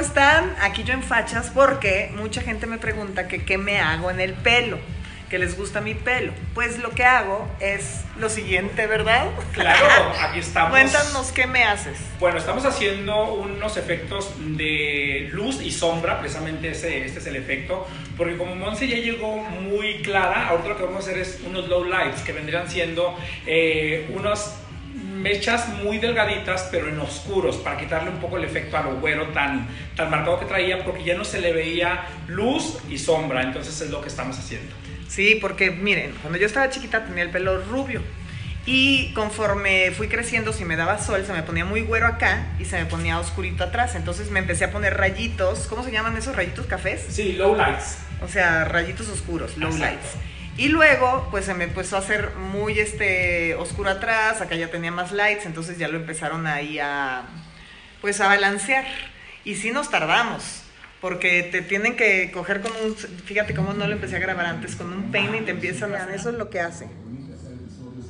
están? Aquí yo en fachas porque mucha gente me pregunta que qué me hago en el pelo, que les gusta mi pelo. Pues lo que hago es lo siguiente, ¿verdad? Claro, aquí estamos. Cuéntanos qué me haces. Bueno, estamos haciendo unos efectos de luz y sombra, precisamente ese, este es el efecto, porque como Monse ya llegó muy clara, ahorita lo que vamos a hacer es unos low lights, que vendrían siendo eh, unos mechas muy delgaditas, pero en oscuros, para quitarle un poco el efecto a lo güero tan, tan marcado que traía, porque ya no se le veía luz y sombra, entonces es lo que estamos haciendo. Sí, porque miren, cuando yo estaba chiquita tenía el pelo rubio. Y conforme fui creciendo, si me daba sol, se me ponía muy güero acá y se me ponía oscurito atrás. Entonces me empecé a poner rayitos. ¿Cómo se llaman esos rayitos cafés? Sí, low lights. O sea, rayitos oscuros, low Exacto. lights. Y luego, pues se me empezó a hacer muy este oscuro atrás, acá ya tenía más lights, entonces ya lo empezaron ahí a pues a balancear. Y sí nos tardamos, porque te tienen que coger con un fíjate cómo no lo empecé a grabar antes, con un peine y te empiezan a eso es lo que hace.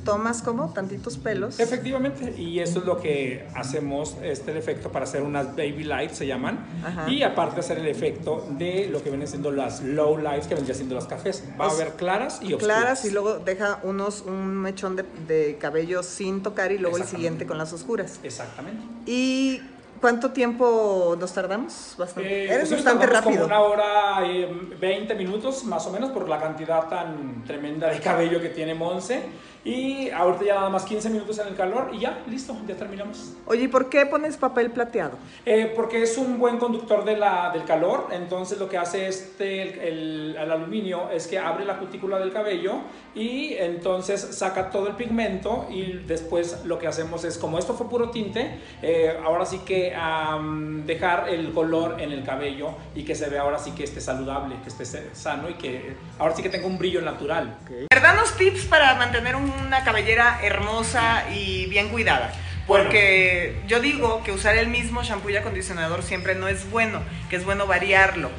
Tomas como tantitos pelos. Efectivamente, y eso es lo que hacemos, este el efecto para hacer unas baby lights se llaman, Ajá. y aparte hacer el efecto de lo que vienen siendo las low lights que vendrían siendo las cafés. Va a sea, haber claras y oscuras. claras y luego deja unos un mechón de, de cabello sin tocar y luego el siguiente con las oscuras. Exactamente. ¿Y cuánto tiempo nos tardamos? Bastante. Eh, Eres pues bastante rápido. Como una hora y 20 minutos más o menos por la cantidad tan tremenda de cabello que tiene Monse. Y ahorita ya nada más 15 minutos en el calor y ya, listo, ya terminamos. Oye, ¿y por qué pones papel plateado? Eh, porque es un buen conductor de la, del calor, entonces lo que hace este, el, el- el aluminio es que abre la cutícula del cabello y entonces saca todo el pigmento y después lo que hacemos es, como esto fue puro tinte, eh, ahora sí que am, dejar el color en el cabello y que se vea ahora sí que esté saludable, que esté sano y que ahora sí que tenga un brillo natural. Danos tips para mantener una cabellera hermosa y bien cuidada. Bueno. Porque yo digo que usar el mismo shampoo y acondicionador siempre no es bueno, que es bueno variarlo.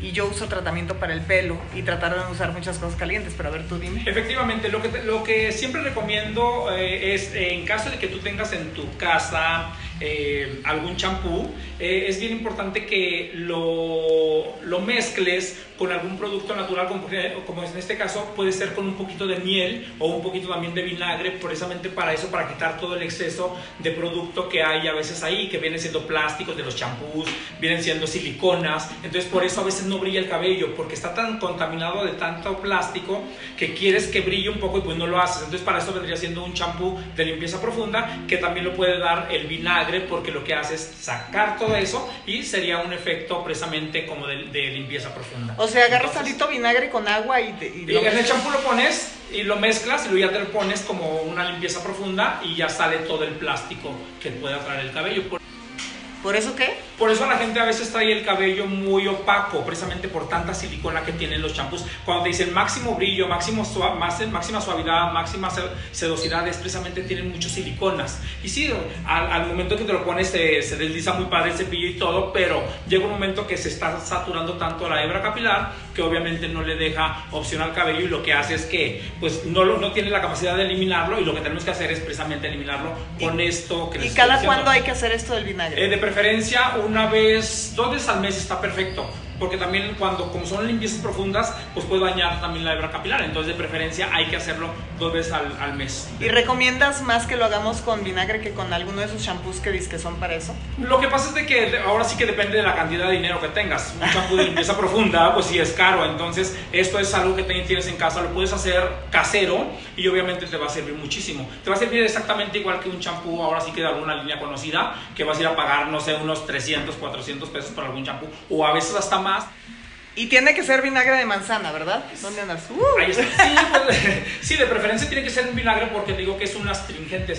Y yo uso tratamiento para el pelo y tratar de no usar muchas cosas calientes, pero a ver tú dime. Efectivamente, lo que, te- lo que siempre recomiendo eh, es, eh, en caso de que tú tengas en tu casa eh, algún champú, eh, es bien importante que lo, lo mezcles con algún producto natural, como, como en este caso puede ser con un poquito de miel o un poquito también de vinagre, precisamente para eso, para quitar todo el exceso de producto que hay a veces ahí, que vienen siendo plásticos de los champús, vienen siendo siliconas, entonces por eso a veces no brilla el cabello, porque está tan contaminado de tanto plástico que quieres que brille un poco y pues no lo haces. Entonces para eso vendría siendo un champú de limpieza profunda que también lo puede dar el vinagre porque lo que hace es sacar todo eso y sería un efecto precisamente como de, de limpieza profunda. O sea, agarras tantito vinagre con agua y, te, y y en el champú lo pones y lo mezclas y luego ya te lo pones como una limpieza profunda y ya sale todo el plástico que puede atraer el cabello. ¿Por eso qué? Por eso la gente a veces trae el cabello muy opaco, precisamente por tanta silicona que tienen los champús. Cuando te dicen máximo brillo, máximo máxima suavidad, máxima se- sedosidad, es precisamente tienen muchos siliconas. Y sí, al, al momento que te lo pones se, se desliza muy padre el cepillo y todo, pero llega un momento que se está saturando tanto la hebra capilar que obviamente no le deja opción al cabello y lo que hace es que pues no, lo- no tiene la capacidad de eliminarlo y lo que tenemos que hacer es precisamente eliminarlo con esto que ¿Y cada cuándo hay que hacer esto del vinagre? Eh, de preferencia una vez, dos veces al mes está perfecto. Porque también cuando, como son limpiezas profundas, pues puede dañar también la hebra capilar. Entonces de preferencia hay que hacerlo dos veces al, al mes. ¿Y recomiendas más que lo hagamos con vinagre que con alguno de esos shampoos que dices que son para eso? Lo que pasa es de que ahora sí que depende de la cantidad de dinero que tengas. Un champú de limpieza profunda, pues sí es caro. Entonces, esto es algo que tienes en casa, lo puedes hacer casero y obviamente te va a servir muchísimo. Te va a servir exactamente igual que un champú, ahora sí que de alguna línea conocida, que vas a ir a pagar, no sé, unos 300, 400 pesos por algún champú, o a veces hasta más. Y tiene que ser vinagre de manzana, ¿verdad? ¿Dónde andas? Uh. Ahí está. Sí, pues, sí, de preferencia tiene que ser un vinagre porque te digo que es un astringente.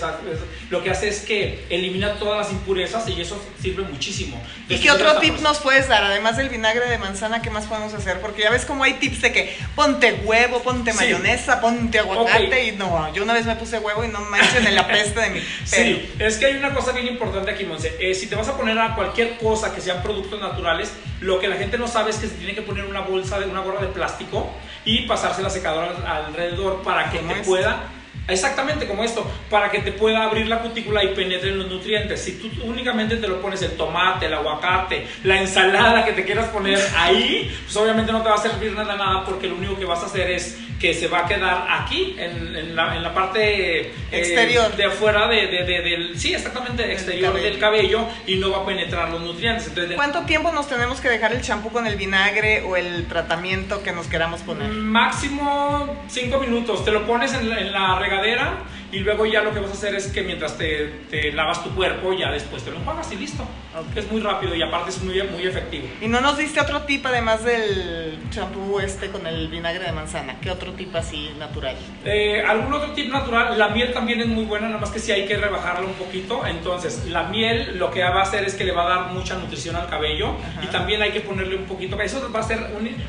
Lo que hace es que elimina todas las impurezas y eso sirve muchísimo. ¿Y qué otro tip nos puedes dar? Además del vinagre de manzana, ¿qué más podemos hacer? Porque ya ves como hay tips de que ponte huevo, ponte Sí. mayonesa, ponte aguacate y no, yo una vez me puse huevo y no manchen en la peste de mi pelo. Sí, es que hay una cosa bien importante aquí, Monse. Eh, si te vas a poner a cualquier cosa que sean productos naturales, lo que la gente no sabe es que se tiene que poner una bolsa de una gorra de plástico y pasarse la secadora al- alrededor para que ¿Cómo te pueda. Exactamente como esto, para que te pueda abrir la cutícula y penetren los nutrientes. Si tú únicamente te lo pones el tomate, el aguacate, la ensalada que te quieras poner ahí, pues obviamente no te va a servir nada, nada, porque lo único que vas a hacer es que se va a quedar aquí, en, la, en la, parte eh, exterior de afuera de, de, del, sí, exactamente, exterior del cabello y no va a penetrar los nutrientes. Entonces, ¿Cuánto tiempo nos tenemos que dejar el champú con el vinagre o el tratamiento que nos queramos poner? Máximo 5 minutos. Te lo pones en la, en la regadera y luego ya lo que vas a hacer es que mientras te, te lavas tu cuerpo, ya después te lo enjuagas y listo. Es muy rápido y aparte es muy, muy efectivo. ¿Y no nos diste otro tip además del champú este con el vinagre de manzana? ¿Qué otro tip así natural? Eh, ¿Algún otro tip natural? La miel también es muy buena, nada más que si hay que rebajarla un poquito. Entonces, la miel lo que va a hacer es que le va a dar mucha nutrición al cabello y también hay que ponerle un poquito. Eso va a ser.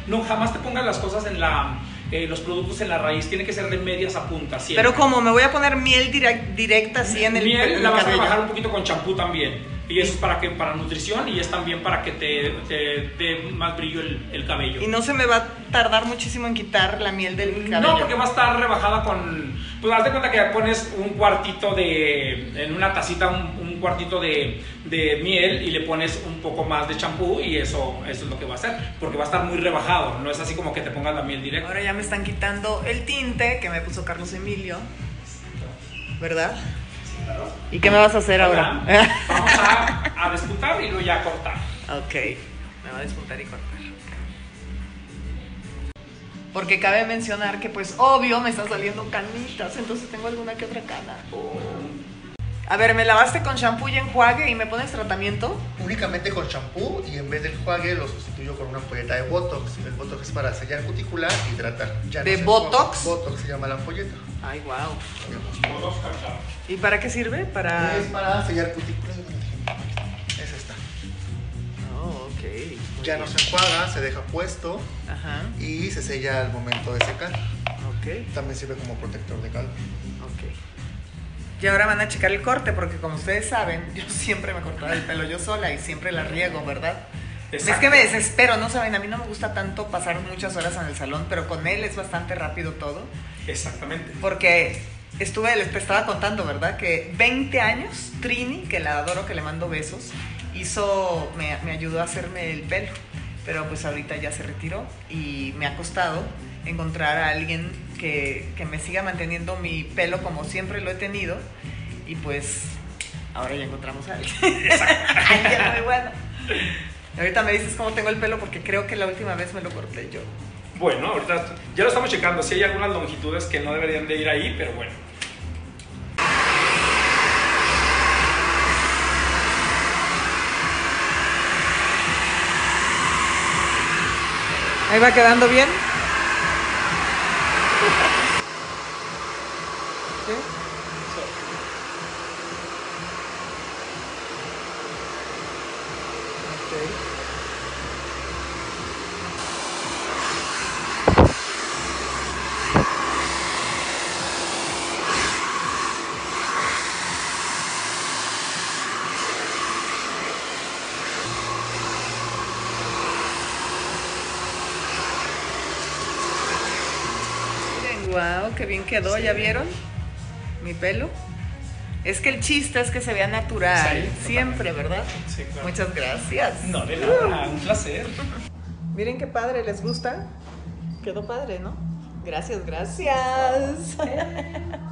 no, jamás te pongas las cosas en la eh, los productos en la raíz tiene que ser de medias a punta. Pero como me voy a poner miel directa así en el Miel la vas a trabajar un poquito con champú también. Y eso es para, que, para nutrición y es también para que te, dé más brillo el, cabello. Y no se me va a tardar muchísimo en quitar la miel del cabello. No, porque va a estar rebajada con... Pues haz de cuenta que pones un cuartito de... En una tacita un, cuartito de, de, miel y le pones un poco más de champú y eso, eso es lo que va a hacer. Porque va a estar muy rebajado. No es así como que te pongas la miel directa. Ahora ya me están quitando el tinte que me puso Carlos Emilio. ¿Verdad? ¿Y qué me vas a hacer ahora? Vamos a, a despuntar y luego ya cortar. Ok, me va a despuntar y cortar. Porque cabe mencionar que pues obvio me están saliendo canitas, entonces tengo alguna que otra cana. A ver, ¿me lavaste con shampoo y enjuague y me pones tratamiento? Únicamente con shampoo y en vez del enjuague lo sustituyo con una ampolleta de Botox. El Botox es para sellar cutícula y hidratar. ¿De Botox? Botox se llama la ampolleta. Ay, wow. ¿Y para qué sirve? Para... Es para sellar cutícula. Es esta. Oh, ok. ya no se enjuaga, se deja puesto Ajá. y se sella al momento de secar. Ok. También sirve como protector de calor. Y ahora van a checar el corte, porque como ustedes saben, yo siempre me cortaba el pelo yo sola y siempre la riego, ¿verdad? Es que me desespero, ¿no saben? A mí no me gusta tanto pasar muchas horas en el salón, pero con él es bastante rápido todo. Exactamente. Porque estuve, les estaba contando, ¿verdad? Que 20 años, Trini, que la adoro, que le mando besos, hizo, me, me ayudó a hacerme el pelo. Pero pues ahorita ya se retiró y me ha costado encontrar a alguien que, me siga manteniendo mi pelo como siempre lo he tenido. Y pues ahora ya encontramos a alguien. muy bueno. Ahorita me dices cómo tengo el pelo porque creo que la última vez me lo corté yo. Bueno, ahorita ya lo estamos checando. Si hay algunas longitudes que no deberían de ir ahí, pero bueno. Ahí va quedando bien. Wow, qué bien quedó, ¿ya vieron? Mi pelo. Es que el chiste es que se vea natural, siempre, ¿verdad? Sí, claro. Muchas gracias. No, de nada, un placer. Miren qué padre, ¿les gusta? Quedó padre, ¿no? Gracias, gracias.